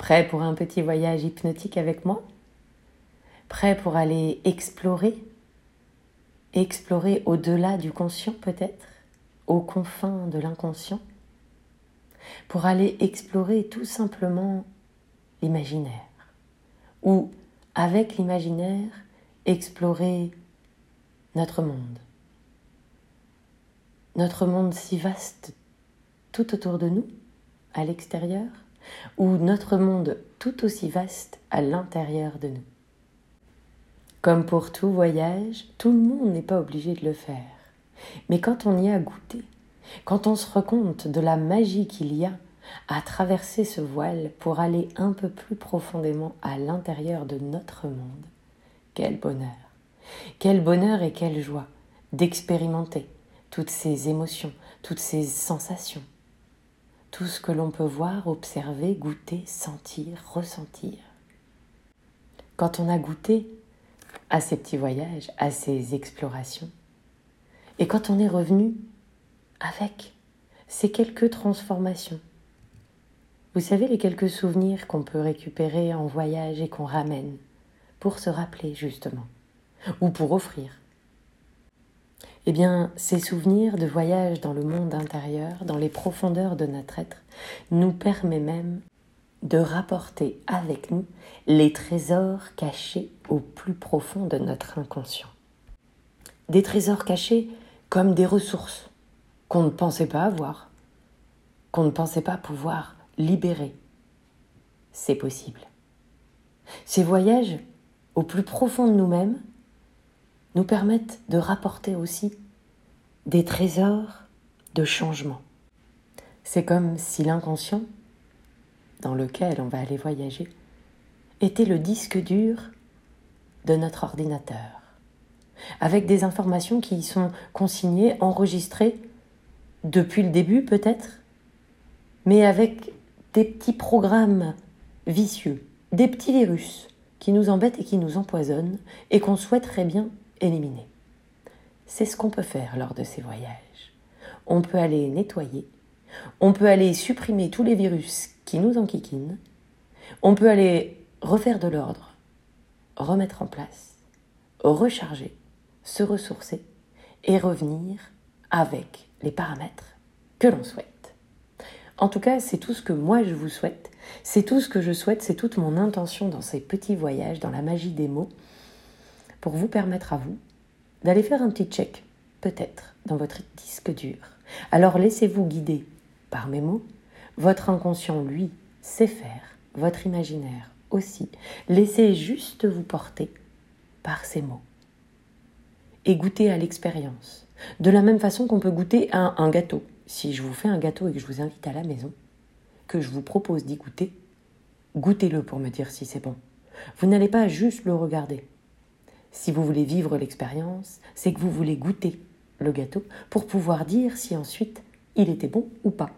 Prêt pour un petit voyage hypnotique avec moi? Prêt pour aller explorer? Explorer au-delà du conscient peut-être? Aux confins de l'inconscient? Pour aller explorer tout simplement l'imaginaire? Ou avec l'imaginaire explorer notre monde? Notre monde si vaste tout autour de nous, à l'extérieur, ou notre monde tout aussi vaste à l'intérieur de nous. Comme pour tout voyage, tout le monde n'est pas obligé de le faire. Mais quand on y a goûté, quand on se rend compte de la magie qu'il y a à traverser ce voile pour aller un peu plus profondément à l'intérieur de notre monde, quel bonheur, quel bonheur et quelle joie d'expérimenter toutes ces émotions, toutes ces sensations, tout ce que l'on peut voir, observer, goûter, sentir, ressentir. Quand on a goûté à ces petits voyages, à ces explorations, et quand on est revenu avec ces quelques transformations, vous savez les quelques souvenirs qu'on peut récupérer en voyage et qu'on ramène pour se rappeler justement, ou pour offrir eh bien, ces souvenirs de voyage dans le monde intérieur, dans les profondeurs de notre être, nous permet même de rapporter avec nous les trésors cachés au plus profond de notre inconscient. Des trésors cachés comme des ressources qu'on ne pensait pas avoir, qu'on ne pensait pas pouvoir libérer. C'est possible. Ces voyages au plus profond de nous-mêmes nous permettent de rapporter aussi des trésors de changement. C'est comme si l'inconscient, dans lequel on va aller voyager, était le disque dur de notre ordinateur, avec des informations qui y sont consignées, enregistrées depuis le début peut-être, mais avec des petits programmes vicieux, des petits virus qui nous embêtent et qui nous empoisonnent et qu'on souhaiterait bien éliminer. C'est ce qu'on peut faire lors de ces voyages. On peut aller nettoyer, on peut aller supprimer tous les virus qui nous enquiquinent, on peut aller refaire de l'ordre, remettre en place, recharger, se ressourcer et revenir avec les paramètres que l'on souhaite. En tout cas, c'est tout ce que moi je vous souhaite, c'est tout ce que je souhaite, c'est toute mon intention dans ces petits voyages, dans la magie des mots, pour vous permettre à vous d'aller faire un petit check, peut-être, dans votre disque dur. Alors laissez-vous guider par mes mots. Votre inconscient, lui, sait faire, votre imaginaire aussi. Laissez juste vous porter par ces mots. Et goûter à l'expérience. De la même façon qu'on peut goûter à un gâteau. Si je vous fais un gâteau et que je vous invite à la maison, que je vous propose d'y goûter, goûtez-le pour me dire si c'est bon. Vous n'allez pas juste le regarder. Si vous voulez vivre l'expérience, c'est que vous voulez goûter le gâteau pour pouvoir dire si ensuite il était bon ou pas.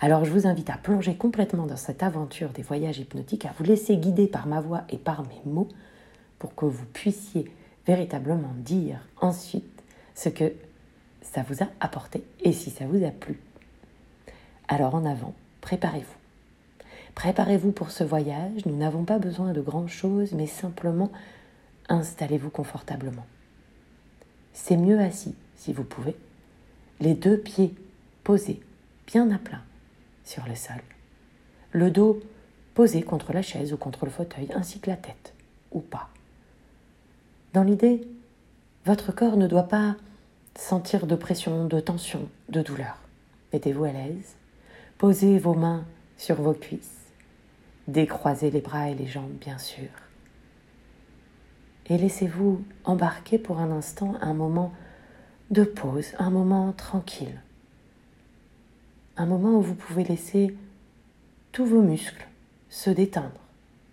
Alors je vous invite à plonger complètement dans cette aventure des voyages hypnotiques, à vous laisser guider par ma voix et par mes mots pour que vous puissiez véritablement dire ensuite ce que ça vous a apporté et si ça vous a plu. Alors en avant, préparez-vous. Préparez-vous pour ce voyage, nous n'avons pas besoin de grand-chose, mais simplement installez-vous confortablement. C'est mieux assis, si vous pouvez, les deux pieds posés bien à plat sur le sol, le dos posé contre la chaise ou contre le fauteuil, ainsi que la tête, ou pas. Dans l'idée, votre corps ne doit pas sentir de pression, de tension, de douleur. Mettez-vous à l'aise, posez vos mains sur vos cuisses, décroisez les bras et les jambes, bien sûr et laissez-vous embarquer pour un instant un moment de pause, un moment tranquille, un moment où vous pouvez laisser tous vos muscles se détendre,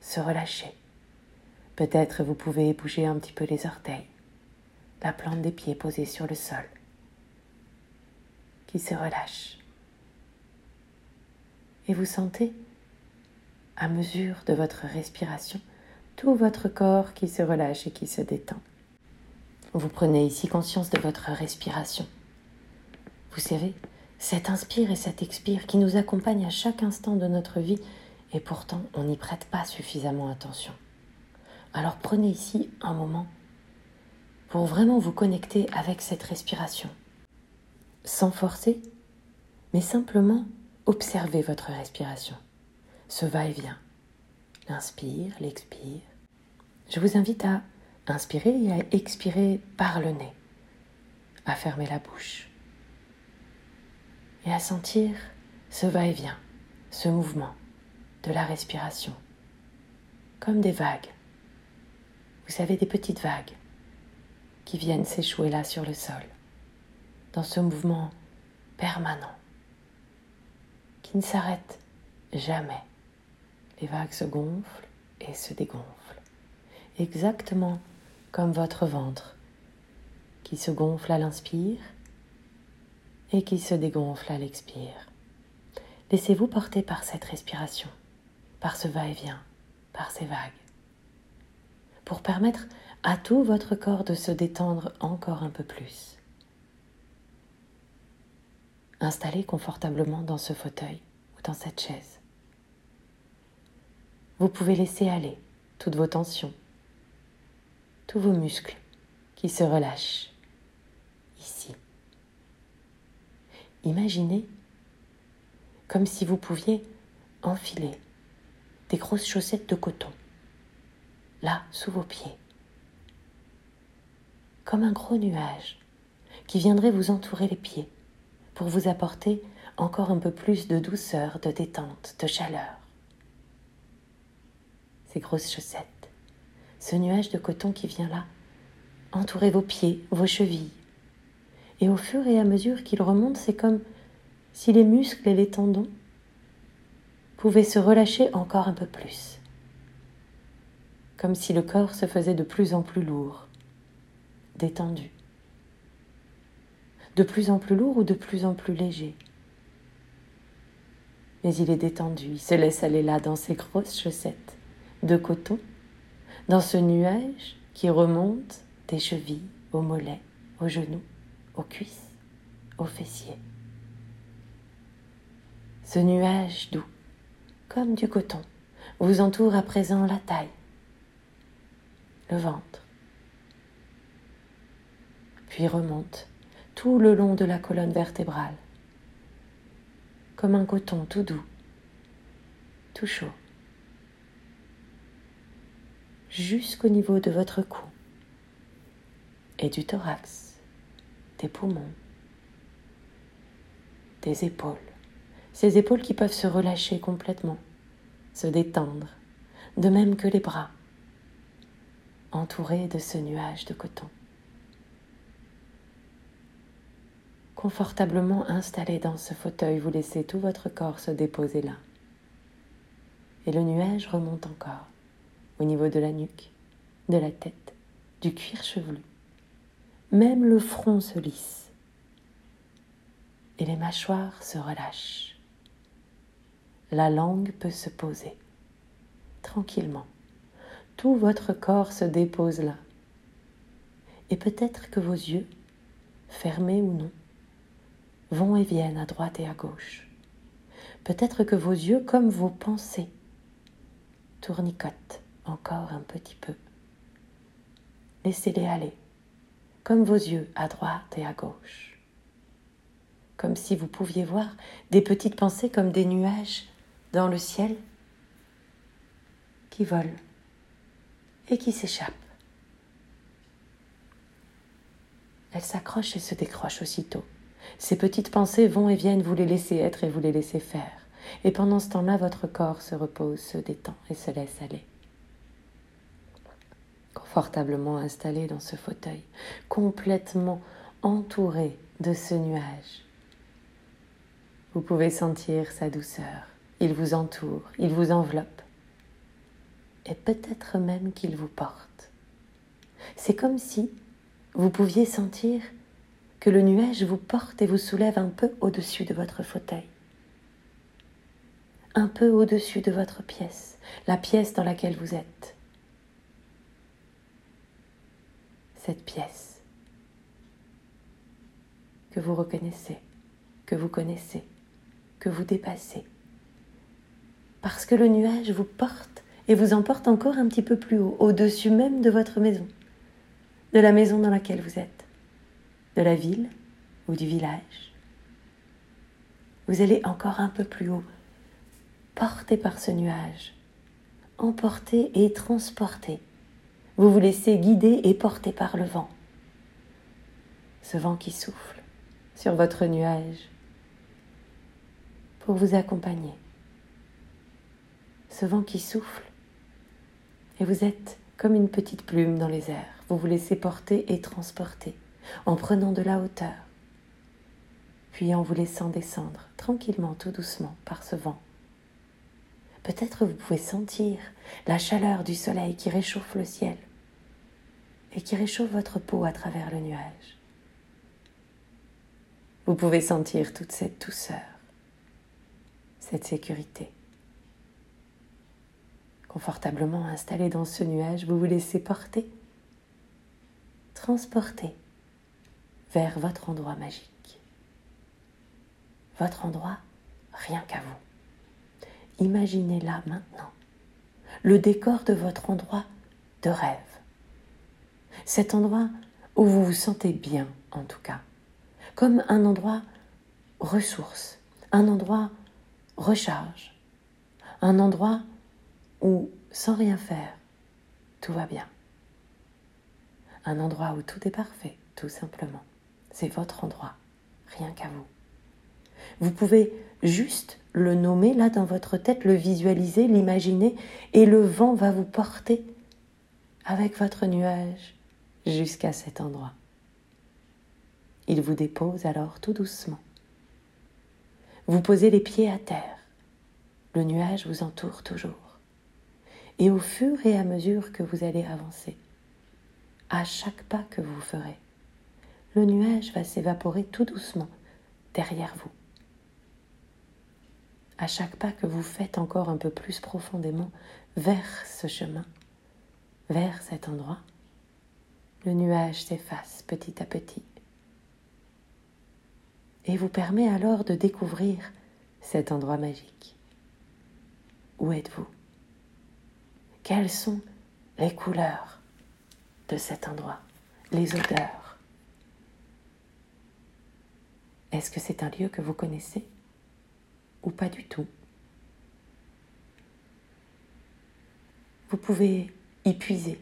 se relâcher. Peut-être vous pouvez bouger un petit peu les orteils, la plante des pieds posée sur le sol, qui se relâche. Et vous sentez, à mesure de votre respiration, tout votre corps qui se relâche et qui se détend. Vous prenez ici conscience de votre respiration. Vous savez, cet inspire et cet expire qui nous accompagne à chaque instant de notre vie Et pourtant, on n'y prête pas suffisamment attention. Alors prenez ici un moment pour vraiment vous connecter avec cette respiration. Sans forcer, mais simplement observez votre respiration. Ce va-et-vient. L'inspire, l'expire. Je vous invite à inspirer et à expirer par le nez, à fermer la bouche et à sentir ce va-et-vient, ce mouvement de la respiration, comme des vagues. Vous savez, des petites vagues qui viennent s'échouer là sur le sol, dans ce mouvement permanent, qui ne s'arrête jamais. Les vagues se gonflent et se dégonflent, exactement comme votre ventre, qui se gonfle à l'inspire et qui se dégonfle à l'expire. Laissez-vous porter par cette respiration, par ce va-et-vient, par ces vagues, pour permettre à tout votre corps de se détendre encore un peu plus. Installez confortablement dans ce fauteuil ou dans cette chaise. Vous pouvez laisser aller toutes vos tensions, tous vos muscles qui se relâchent ici. Imaginez comme si vous pouviez enfiler des grosses chaussettes de coton, là, sous vos pieds, comme un gros nuage qui viendrait vous entourer les pieds pour vous apporter encore un peu plus de douceur, de détente, de chaleur. Ces grosses chaussettes, ce nuage de coton qui vient là, entourer vos pieds, vos chevilles. Et au fur et à mesure qu'il remonte, c'est comme si les muscles et les tendons pouvaient se relâcher encore un peu plus, comme si le corps se faisait de plus en plus lourd, détendu, de plus en plus lourd ou de plus en plus léger. Mais il est détendu, il se laisse aller là dans ses grosses chaussettes de coton, dans ce nuage qui remonte des chevilles aux mollets, aux genoux, aux cuisses, aux fessiers. Ce nuage doux, comme du coton, vous entoure à présent la taille, le ventre, puis remonte tout le long de la colonne vertébrale, comme un coton tout doux, tout chaud, jusqu'au niveau de votre cou et du thorax, des poumons, des épaules, ces épaules qui peuvent se relâcher complètement, se détendre, de même que les bras, entourés de ce nuage de coton. Confortablement installé dans ce fauteuil, vous laissez tout votre corps se déposer là. Et le nuage remonte encore au niveau de la nuque, de la tête, du cuir chevelu. Même le front se lisse et les mâchoires se relâchent. La langue peut se poser tranquillement. Tout votre corps se dépose là. Et peut-être que vos yeux, fermés ou non, vont et viennent à droite et à gauche. Peut-être que vos yeux, comme vos pensées, tournicotent encore un petit peu. Laissez-les aller, comme vos yeux à droite et à gauche. Comme si vous pouviez voir des petites pensées comme des nuages dans le ciel qui volent et qui s'échappent. Elles s'accrochent et se décrochent aussitôt. Ces petites pensées vont et viennent, vous les laissez être et vous les laissez faire. Et pendant ce temps-là, votre corps se repose, se détend et se laisse aller. Confortablement installé dans ce fauteuil, complètement entouré de ce nuage. Vous pouvez sentir sa douceur. Il vous entoure, il vous enveloppe. Et peut-être même qu'il vous porte. C'est comme si vous pouviez sentir que le nuage vous porte et vous soulève un peu au-dessus de votre fauteuil, un peu au-dessus de votre pièce, la pièce dans laquelle vous êtes. Cette pièce que vous reconnaissez, que vous connaissez, que vous dépassez, parce que le nuage vous porte et vous emporte encore un petit peu plus haut, au-dessus même de votre maison, de la maison dans laquelle vous êtes, de la ville ou du village. Vous allez encore un peu plus haut, porté par ce nuage, emporté et transporté. Vous vous laissez guider et porter par le vent. Ce vent qui souffle sur votre nuage pour vous accompagner. Ce vent qui souffle et vous êtes comme une petite plume dans les airs. Vous vous laissez porter et transporter en prenant de la hauteur, puis en vous laissant descendre tranquillement, tout doucement par ce vent. Peut-être vous pouvez sentir la chaleur du soleil qui réchauffe le ciel et qui réchauffe votre peau à travers le nuage. Vous pouvez sentir toute cette douceur, cette sécurité. Confortablement installé dans ce nuage, vous vous laissez porter, transporter vers votre endroit magique. Votre endroit, rien qu'à vous. Imaginez là maintenant le décor de votre endroit de rêve. Cet endroit où vous vous sentez bien, en tout cas comme un endroit ressource, un endroit recharge, un endroit où, sans rien faire, tout va bien. Un endroit où tout est parfait, tout simplement. C'est votre endroit, rien qu'à vous. Vous pouvez juste le nommer là dans votre tête, le visualiser, l'imaginer, et le vent va vous porter avec votre nuage jusqu'à cet endroit. Il vous dépose alors tout doucement. Vous posez les pieds à terre. Le nuage vous entoure toujours. Et au fur et à mesure que vous allez avancer, à chaque pas que vous ferez, le nuage va s'évaporer tout doucement derrière vous. À chaque pas que vous faites encore un peu plus profondément vers ce chemin, vers cet endroit, le nuage s'efface petit à petit et vous permet alors de découvrir cet endroit magique. Où êtes-vous? Quelles sont les couleurs de cet endroit? Les odeurs? Est-ce que c'est un lieu que vous connaissez? Ou pas du tout Vous pouvez y puiser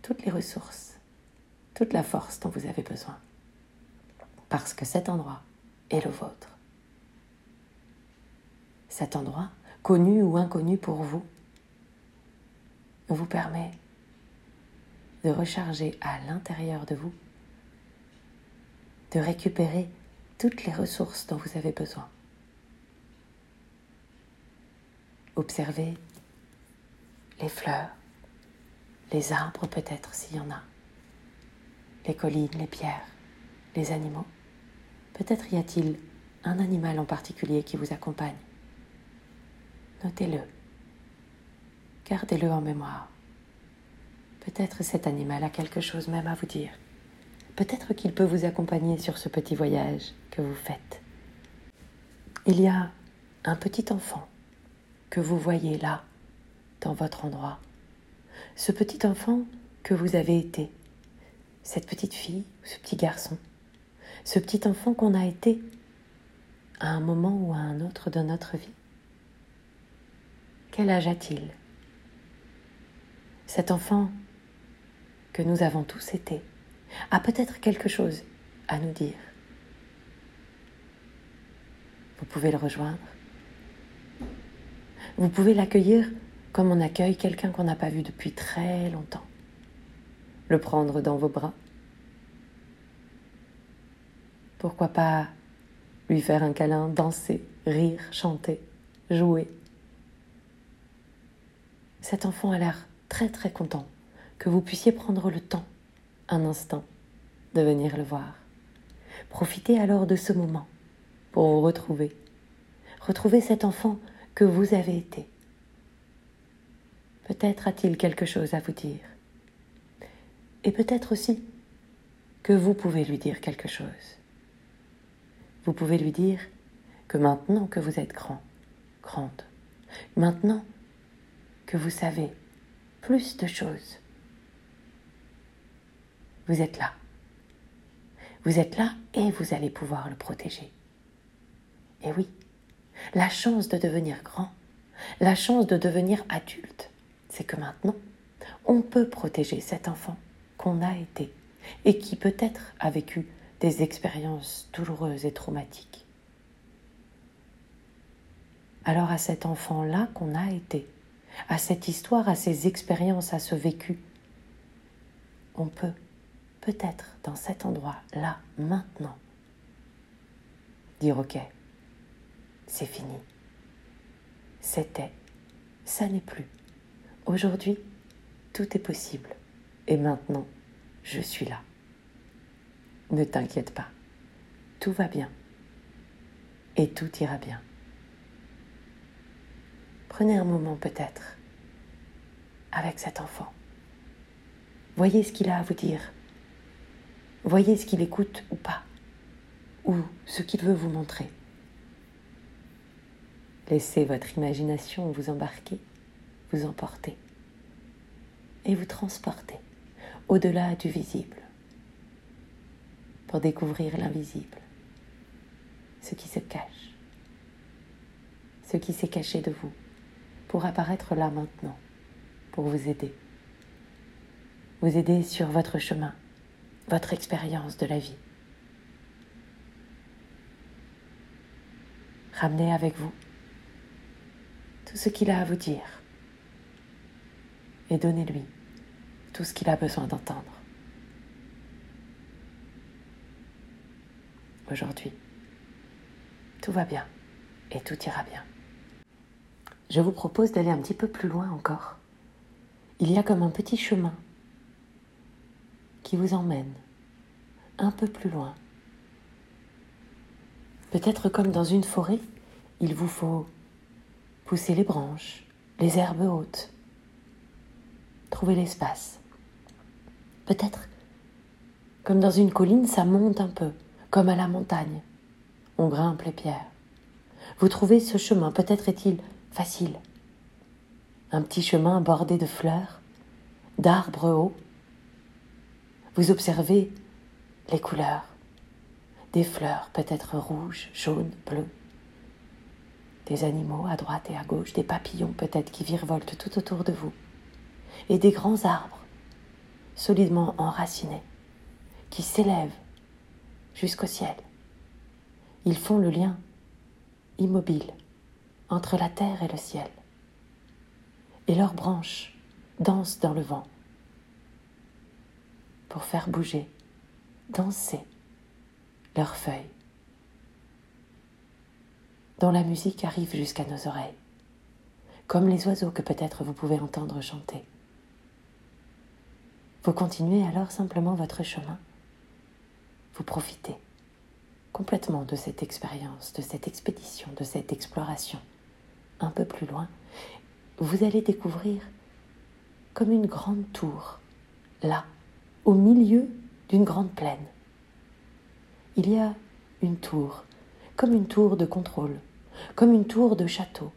toutes les ressources, toute la force dont vous avez besoin parce que cet endroit est le vôtre. Cet endroit, connu ou inconnu pour vous, vous permet de recharger à l'intérieur de vous, de récupérer toutes les ressources dont vous avez besoin. Observez les fleurs, les arbres peut-être s'il y en a, les collines, les pierres, les animaux. Peut-être y a-t-il un animal en particulier qui vous accompagne. Notez-le. Gardez-le en mémoire. Peut-être cet animal a quelque chose même à vous dire. Peut-être qu'il peut vous accompagner sur ce petit voyage que vous faites. Il y a un petit enfant que vous voyez là, dans votre endroit. Ce petit enfant que vous avez été, cette petite fille ou ce petit garçon. Ce petit enfant qu'on a été à un moment ou à un autre de notre vie. Quel âge a-t-il? Cet enfant que nous avons tous été a peut-être quelque chose à nous dire. Vous pouvez le rejoindre. Vous pouvez l'accueillir comme on accueille quelqu'un qu'on n'a pas vu depuis très longtemps. Le prendre dans vos bras pourquoi pas lui faire un câlin, danser, rire, chanter, jouer Cet enfant a l'air très très content que vous puissiez prendre le temps, instant, de venir le voir. Profitez alors de ce moment pour vous retrouver. Retrouver cet enfant que vous avez été. Peut-être a-t-il quelque chose à vous dire. Et peut-être aussi que vous pouvez lui dire quelque chose vous pouvez lui dire que maintenant que vous êtes grand, grande. Maintenant que vous savez plus de choses, vous êtes là. Vous êtes là et vous allez pouvoir le protéger. Et oui, la chance de devenir grand, la chance de devenir adulte, c'est que maintenant, on peut protéger cet enfant qu'on a été et qui peut-être a vécu des expériences douloureuses et traumatiques. Alors à cet enfant-là qu'on a été, à cette histoire, à ces expériences, à ce vécu, on peut peut-être dans cet endroit-là, maintenant, dire ok, c'est fini. C'était, ça n'est plus. Aujourd'hui, tout est possible. Et maintenant, je suis là. Ne t'inquiète pas. Tout va bien. Et tout ira bien. Prenez un moment peut-être avec cet enfant. Voyez ce qu'il a à vous dire. Voyez ce qu'il écoute ou pas, ou ce qu'il veut vous montrer. Laissez votre imagination vous embarquer, vous emporter et vous transporter au-delà du visible pour découvrir l'invisible, ce qui se cache, ce qui s'est caché de vous pour apparaître là maintenant, pour vous aider, vous aider sur votre chemin, votre expérience de la vie. Ramenez avec vous tout ce qu'il a à vous dire et donnez-lui tout ce qu'il a besoin d'entendre. Aujourd'hui, tout va bien et tout ira bien. Je vous propose d'aller un petit peu plus loin encore. Il y a comme un petit chemin vous emmène un peu plus loin. Peut-être comme dans une forêt, il vous faut pousser les branches, les herbes hautes, trouver l'espace. Peut-être comme dans une colline, ça monte un peu, comme à la montagne. On grimpe les pierres. Vous trouvez ce chemin, peut-être est-il facile. Un petit chemin bordé de fleurs, d'arbres hauts. Vous observez les couleurs, des fleurs peut-être rouges, jaunes, bleues, des animaux à droite et à gauche, des papillons peut-être qui virevoltent tout autour de vous, et des grands arbres solidement enracinés qui s'élèvent jusqu'au ciel. Ils font le lien immobile entre la terre et le ciel, et leurs branches dansent dans le vent pour faire bouger, danser leurs feuilles dont la musique arrive jusqu'à nos oreilles, comme les oiseaux que peut-être vous pouvez entendre chanter. Vous continuez alors simplement votre chemin. Vous profitez complètement de cette expérience, de cette expédition, de cette exploration. Un peu plus loin, vous allez découvrir comme une grande tour, là, au milieu d'une grande plaine. Il y a une tour, comme une tour de contrôle, comme une tour de château.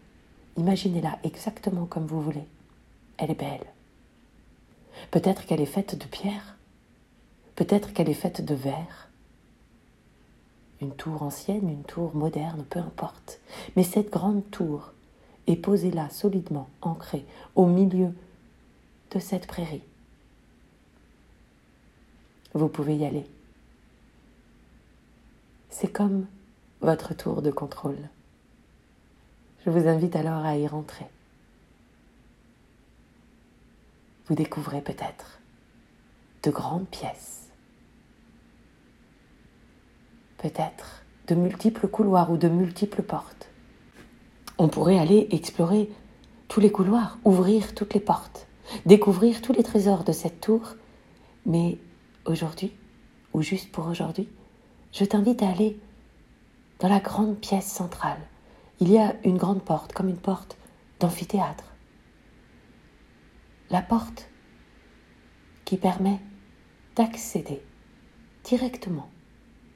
Imaginez-la exactement comme vous voulez. Elle est belle. Peut-être qu'elle est faite de pierre, peut-être qu'elle est faite de verre. Une tour ancienne, une tour moderne, peu importe. Mais cette grande tour est posée là, solidement, ancrée, au milieu de cette prairie. Vous pouvez y aller. C'est comme votre tour de contrôle. Je vous invite alors à y rentrer. Vous découvrez peut-être de grandes pièces, peut-être de multiples couloirs ou de multiples portes. On pourrait aller explorer tous les couloirs, ouvrir toutes les portes, découvrir tous les trésors de cette tour, mais aujourd'hui, ou juste pour aujourd'hui, je t'invite à aller dans la grande pièce centrale il y a une grande porte, comme une porte d'amphithéâtre. La porte qui permet d'accéder directement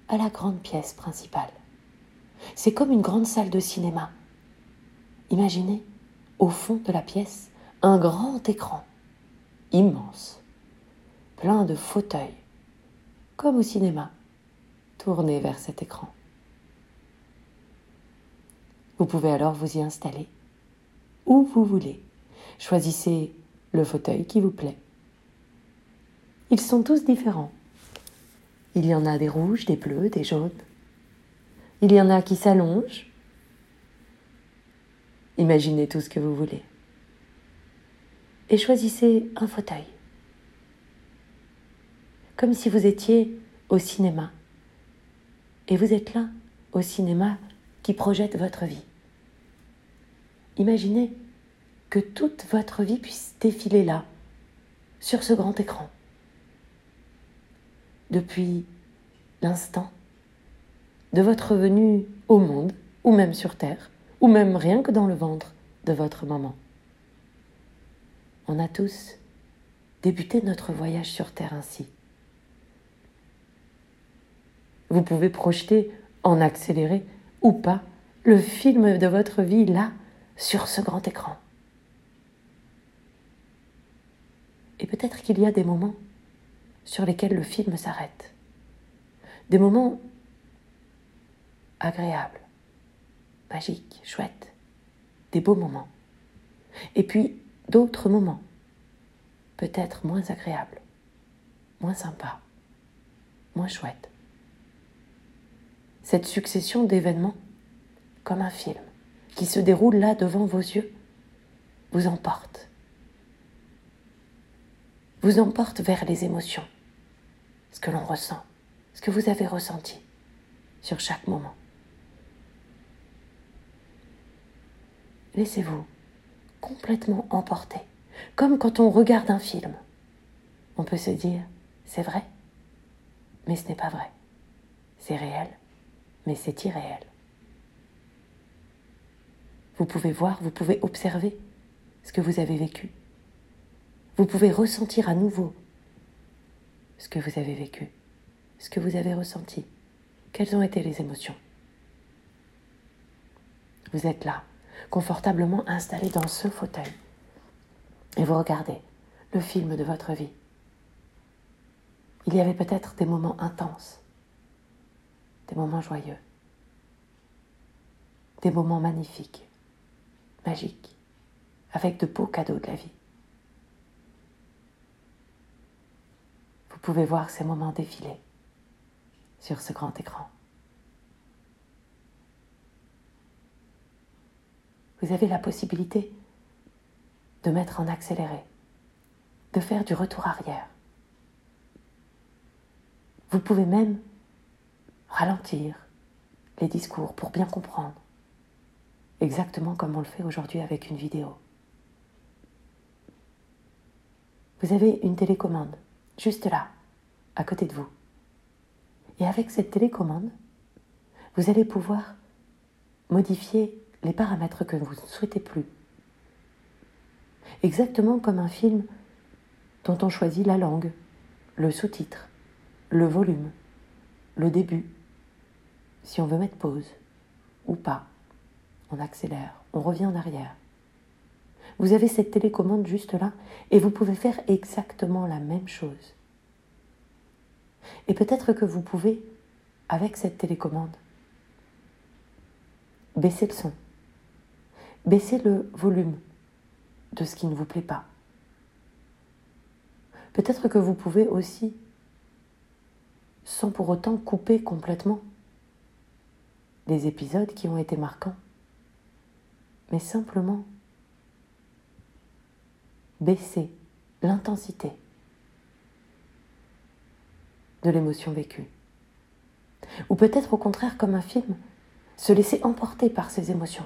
à la grande pièce principale. C'est comme une grande salle de cinéma. imaginez au fond de la pièce un grand écran, immense, plein de fauteuils, comme au cinéma, tournés vers cet écran. Vous pouvez alors vous y installer où vous voulez. Choisissez le fauteuil qui vous plaît. Ils sont tous différents. Il y en a des rouges, des bleus, des jaunes. Il y en a qui s'allongent. Imaginez tout ce que vous voulez. Et choisissez un fauteuil. Comme si vous étiez au cinéma. Et vous êtes là, au cinéma, qui projette votre vie. Imaginez que toute votre vie puisse défiler là, sur ce grand écran. Depuis l'instant de votre venue au monde, ou même sur Terre, ou même rien que dans le ventre de votre maman. On a tous débuté notre voyage sur Terre ainsi. Vous pouvez projeter en accéléré ou pas le film de votre vie là, sur ce grand écran. Et peut-être qu'il y a des moments sur lesquels le film s'arrête. Des moments agréables, magiques, chouettes, des beaux moments. Et puis d'autres moments, peut-être moins agréables, moins sympas, moins chouettes. Cette succession d'événements, comme un film, qui se déroule là devant vos yeux, vous emporte. Vous emporte vers les émotions, ce que l'on ressent, ce que vous avez ressenti sur chaque moment. Laissez-vous complètement emporter, comme quand on regarde un film. On peut se dire, c'est vrai, mais ce n'est pas vrai. C'est réel, mais c'est irréel. Vous pouvez voir, vous pouvez observer ce que vous avez vécu. Vous pouvez ressentir à nouveau ce que vous avez vécu, ce que vous avez ressenti. Quelles ont été les émotions? Vous êtes là, confortablement installé dans ce fauteuil, et vous regardez le film de votre vie. Il y avait peut-être des moments intenses, des moments joyeux, des moments magnifiques magique, avec de beaux cadeaux de la vie. Vous pouvez voir ces moments défiler sur ce grand écran. Vous avez la possibilité de mettre en accéléré, de faire du retour arrière. Vous pouvez même ralentir les discours pour bien comprendre exactement comme on le fait aujourd'hui avec une vidéo. Vous avez une télécommande, juste là, à côté de vous. Et avec cette télécommande, vous allez pouvoir modifier les paramètres que vous ne souhaitez plus. Exactement comme un film dont on choisit la langue, le sous-titre, le volume, le début, si on veut mettre pause ou pas on accélère, on revient en arrière. Vous avez cette télécommande juste là et vous pouvez faire exactement la même chose. Et peut-être que vous pouvez, avec cette télécommande, baisser le son, baisser le volume de ce qui ne vous plaît pas. Peut-être que vous pouvez aussi, sans pour autant couper complètement, des épisodes qui ont été marquants mais simplement baisser l'intensité de l'émotion vécue. Ou peut-être au contraire, comme un film, se laisser emporter par ses émotions.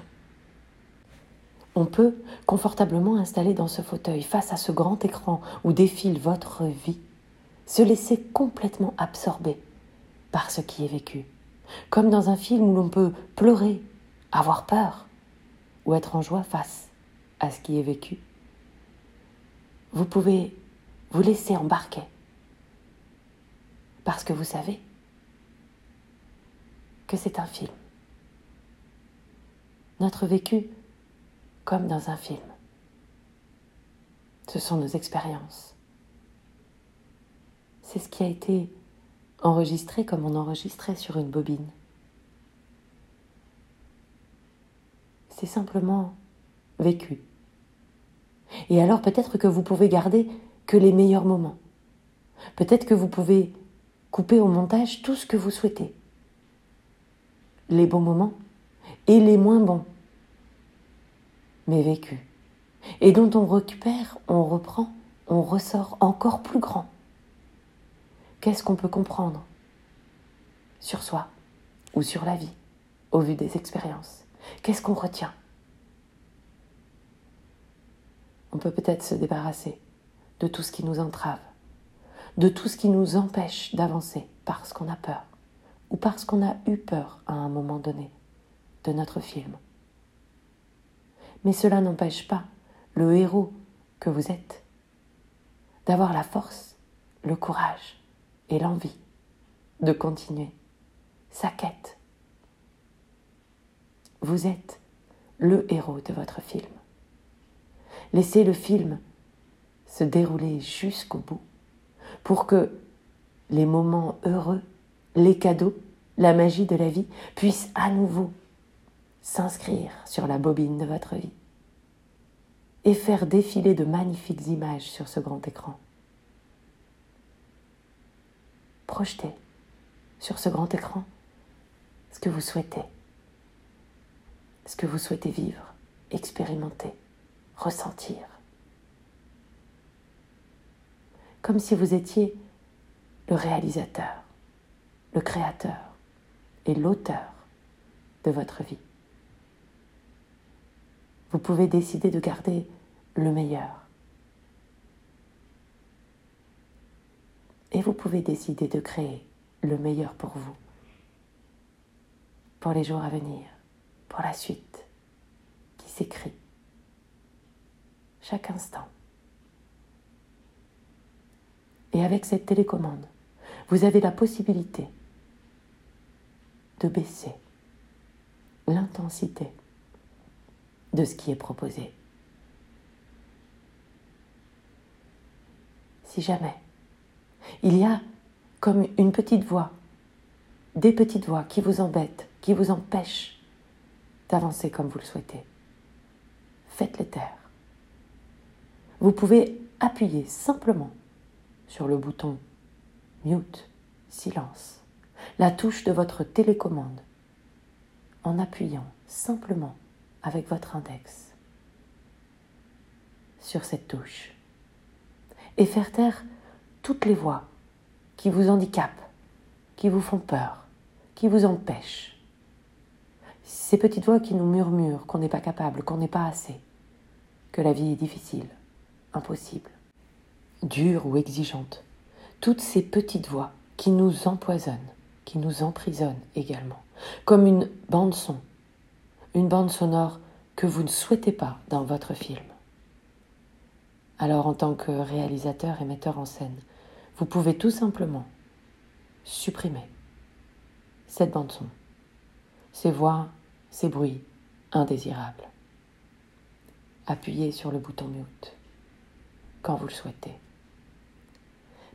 On peut, confortablement installé dans ce fauteuil, face à ce grand écran où défile votre vie, se laisser complètement absorber par ce qui est vécu. Comme dans un film où l'on peut pleurer, avoir peur, ou être en joie face à ce qui est vécu. Vous pouvez vous laisser embarquer parce que vous savez que c'est un film. Notre vécu comme dans un film. Ce sont nos expériences. C'est ce qui a été enregistré comme on enregistrait sur une bobine. C'est simplement vécu. Et alors peut-être que vous pouvez garder que les meilleurs moments. Peut-être que vous pouvez couper au montage tout ce que vous souhaitez. Les bons moments et les moins bons, mais vécus. Et dont on récupère, on reprend, on ressort encore plus grand. Qu'est-ce qu'on peut comprendre sur soi ou sur la vie au vu des expériences? Qu'est-ce qu'on retient? On peut peut-être se débarrasser de tout ce qui nous entrave, de tout ce qui nous empêche d'avancer parce qu'on a peur ou parce qu'on a eu peur à un moment donné de notre film. Mais cela n'empêche pas le héros que vous êtes d'avoir la force, le courage et l'envie de continuer sa quête. Vous êtes le héros de votre film. Laissez le film se dérouler jusqu'au bout pour que les moments heureux, les cadeaux, la magie de la vie puissent à nouveau s'inscrire sur la bobine de votre vie et faire défiler de magnifiques images sur ce grand écran. Projetez sur ce grand écran ce que vous souhaitez, ce que vous souhaitez vivre, expérimenter, ressentir. Comme si vous étiez le réalisateur, le créateur et l'auteur de votre vie. Vous pouvez décider de garder le meilleur. Et vous pouvez décider de créer le meilleur pour vous, pour les jours à venir, pour la suite qui s'écrit chaque instant. Et avec cette télécommande, vous avez la possibilité de baisser l'intensité de ce qui est proposé. Si jamais il y a comme une petite voix, des petites voix qui vous embêtent, qui vous empêchent d'avancer comme vous le souhaitez, faites-les taire. Vous pouvez appuyer simplement sur le bouton mute, silence, la touche de votre télécommande, en appuyant simplement avec votre index sur cette touche et faire taire toutes les voix qui vous handicapent, qui vous font peur, qui vous empêchent. Ces petites voix qui nous murmurent qu'on n'est pas capable, qu'on n'est pas assez, que la vie est difficile, impossible, dure ou exigeante. Toutes ces petites voix qui nous empoisonnent, qui nous emprisonnent également, comme une bande son une bande sonore que vous ne souhaitez pas dans votre film. Alors en tant que réalisateur et metteur en scène, vous pouvez tout simplement supprimer cette bande son, ces voix, ces bruits indésirables. Appuyez sur le bouton mute quand vous le souhaitez.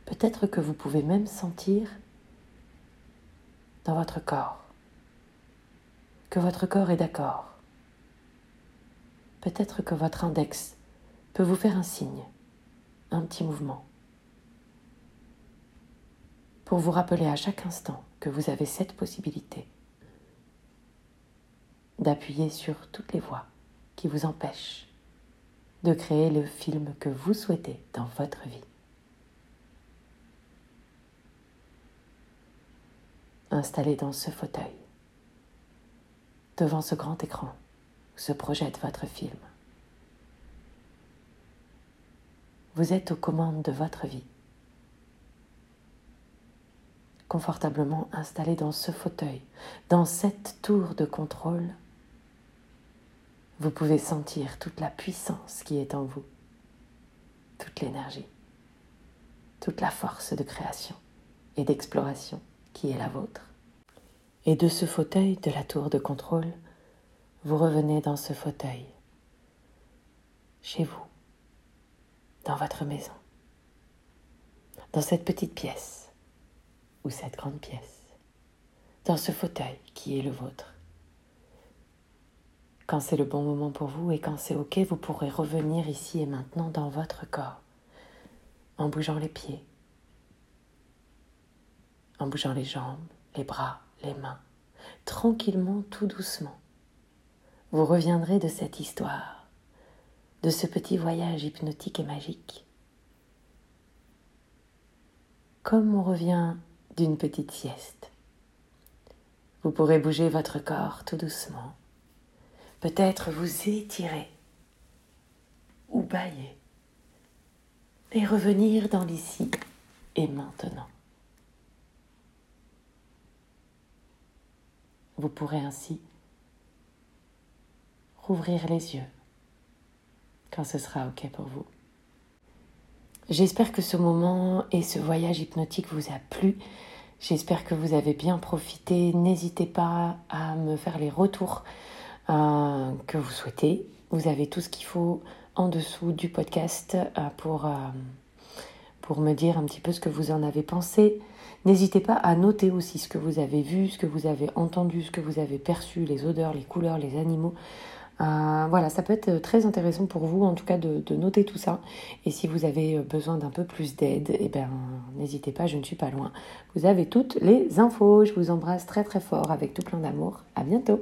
Peut-être que vous pouvez même sentir dans votre corps que votre corps est d'accord. Peut-être que votre index peut vous faire un signe, un petit mouvement, pour vous rappeler à chaque instant que vous avez cette possibilité d'appuyer sur toutes les voies qui vous empêchent de créer le film que vous souhaitez dans votre vie. Installé dans ce fauteuil, devant ce grand écran où se projette votre film. Vous êtes aux commandes de votre vie, confortablement installé dans ce fauteuil, dans cette tour de contrôle. Vous pouvez sentir toute la puissance qui est en vous, toute l'énergie, toute la force de création et d'exploration qui est la vôtre. Et de ce fauteuil de la tour de contrôle, vous revenez dans ce fauteuil, chez vous, dans votre maison, dans cette petite pièce ou cette grande pièce, dans ce fauteuil qui est le vôtre. Quand c'est le bon moment pour vous et quand c'est OK, vous pourrez revenir ici et maintenant dans votre corps, en bougeant les pieds, en bougeant les jambes, les bras, les mains, tranquillement, tout doucement. Vous reviendrez de cette histoire, de ce petit voyage hypnotique et magique, comme on revient d'une petite sieste. Vous pourrez bouger votre corps tout doucement, peut-être vous étirer ou bailler et revenir dans l'ici et maintenant. Vous pourrez ainsi rouvrir les yeux quand ce sera OK pour vous. J'espère que ce moment et ce voyage hypnotique vous a plu. J'espère que vous avez bien profité. N'hésitez pas à me faire les retours euh, que vous souhaitez. Vous avez tout ce qu'il faut en dessous du podcast euh, euh, pour me dire un petit peu ce que vous en avez pensé. N'hésitez pas à noter aussi ce que vous avez vu, ce que vous avez entendu, ce que vous avez perçu, les odeurs, les couleurs, les animaux. Euh, voilà, ça peut être très intéressant pour vous, en tout cas, de, noter tout ça. Et si vous avez besoin d'un peu plus d'aide, eh ben, n'hésitez pas, je ne suis pas loin. Vous avez toutes les infos. Je vous embrasse très très fort avec tout plein d'amour. À bientôt.